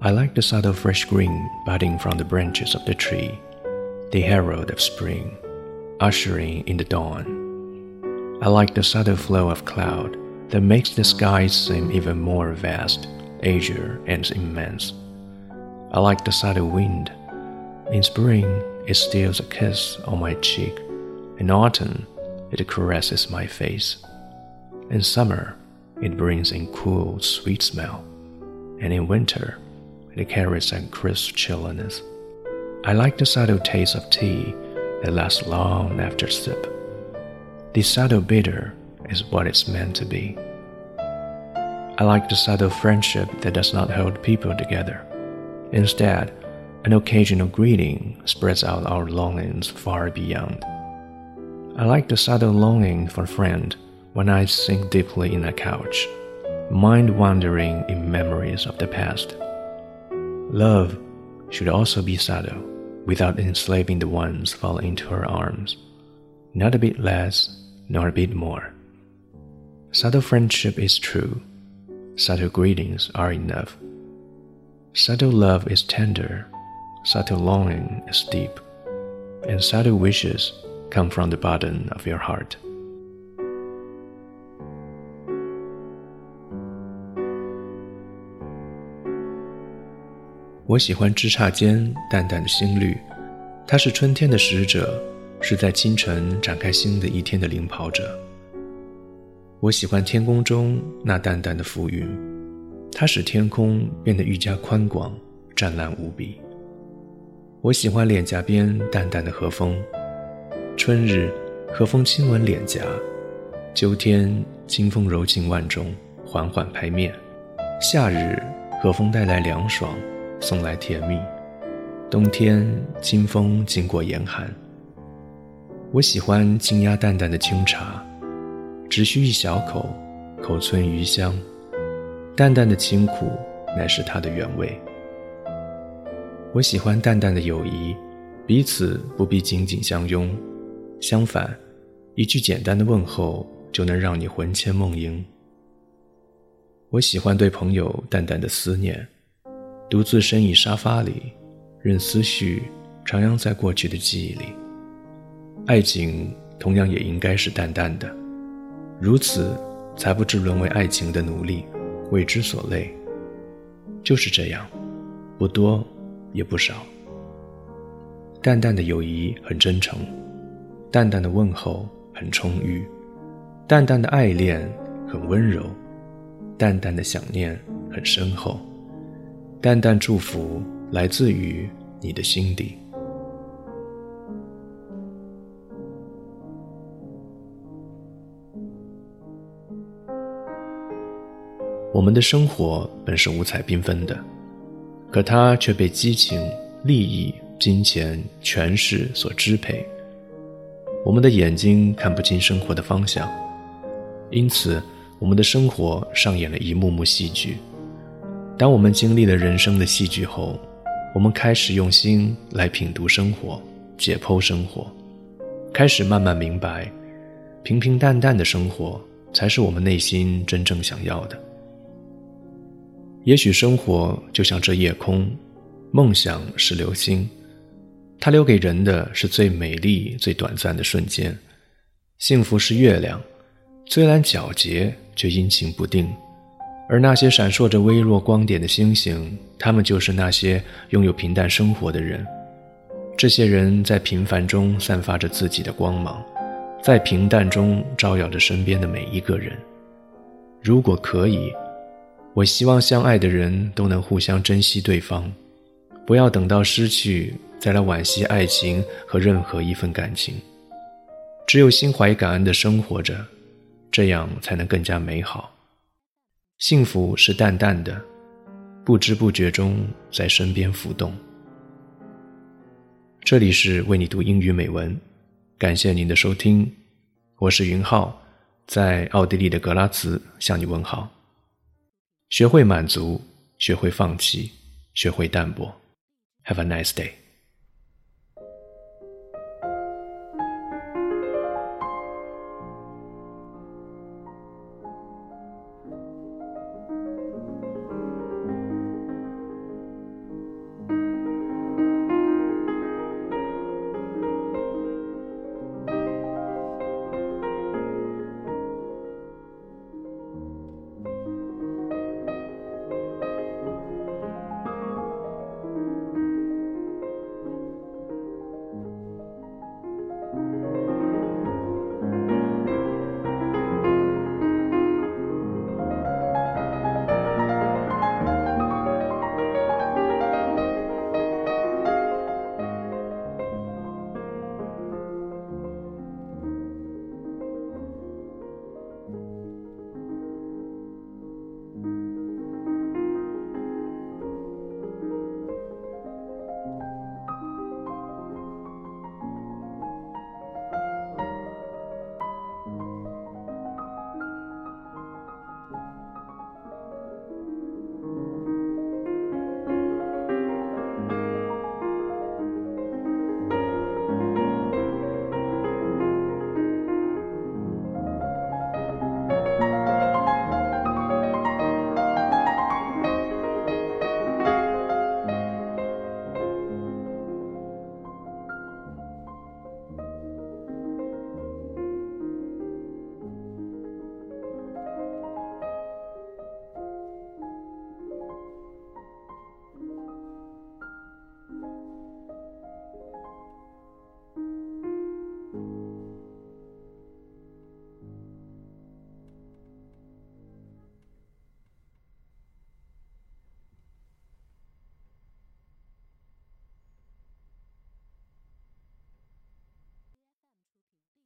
I like the subtle fresh green budding from the branches of the tree, the herald of spring, ushering in the dawn. I like the subtle flow of cloud that makes the sky seem even more vast, azure, and immense. I like the subtle wind. In spring, it steals a kiss on my cheek. In autumn, it caresses my face. In summer, it brings in cool, sweet smell. And in winter, it carries a crisp chilliness. I like the subtle taste of tea that lasts long after sip. The subtle bitter is what it's meant to be. I like the subtle friendship that does not hold people together. Instead, an occasional greeting spreads out our longings far beyond. I like the subtle longing for a friend when I sink deeply in a couch, mind wandering in memories of the past. Love should also be subtle, without enslaving the ones falling into her arms. Not a bit less, nor a bit more. Subtle friendship is true. Subtle greetings are enough. Subtle love is tender. Subtle longing is deep. And subtle wishes come from the bottom of your heart. 我喜欢枝杈间淡淡的新绿，它是春天的使者，是在清晨展开新的一天的领跑者。我喜欢天空中那淡淡的浮云，它使天空变得愈加宽广、湛蓝无比。我喜欢脸颊边淡淡的和风，春日和风亲吻脸颊，秋天清风柔情万种，缓缓拍面，夏日和风带来凉爽。送来甜蜜，冬天清风经过严寒。我喜欢清压淡淡的清茶，只需一小口，口存余香。淡淡的清苦，乃是它的原味。我喜欢淡淡的友谊，彼此不必紧紧相拥，相反，一句简单的问候就能让你魂牵梦萦。我喜欢对朋友淡淡的思念。独自深倚沙发里，任思绪徜徉在过去的记忆里。爱情同样也应该是淡淡的，如此才不至沦为爱情的奴隶，为之所累。就是这样，不多也不少。淡淡的友谊很真诚，淡淡的问候很充裕，淡淡的爱恋很温柔，淡淡的想念很深厚。淡淡祝福来自于你的心底。我们的生活本是五彩缤纷的，可它却被激情、利益、金钱、权势所支配。我们的眼睛看不清生活的方向，因此我们的生活上演了一幕幕戏剧。当我们经历了人生的戏剧后，我们开始用心来品读生活，解剖生活，开始慢慢明白，平平淡淡的生活才是我们内心真正想要的。也许生活就像这夜空，梦想是流星，它留给人的是最美丽、最短暂的瞬间；幸福是月亮，虽然皎洁，却阴晴不定。而那些闪烁着微弱光点的星星，他们就是那些拥有平淡生活的人。这些人在平凡中散发着自己的光芒，在平淡中照耀着身边的每一个人。如果可以，我希望相爱的人都能互相珍惜对方，不要等到失去再来惋惜爱情和任何一份感情。只有心怀感恩的生活着，这样才能更加美好。幸福是淡淡的，不知不觉中在身边浮动。这里是为你读英语美文，感谢您的收听，我是云浩，在奥地利的格拉茨向你问好。学会满足，学会放弃，学会淡泊。Have a nice day.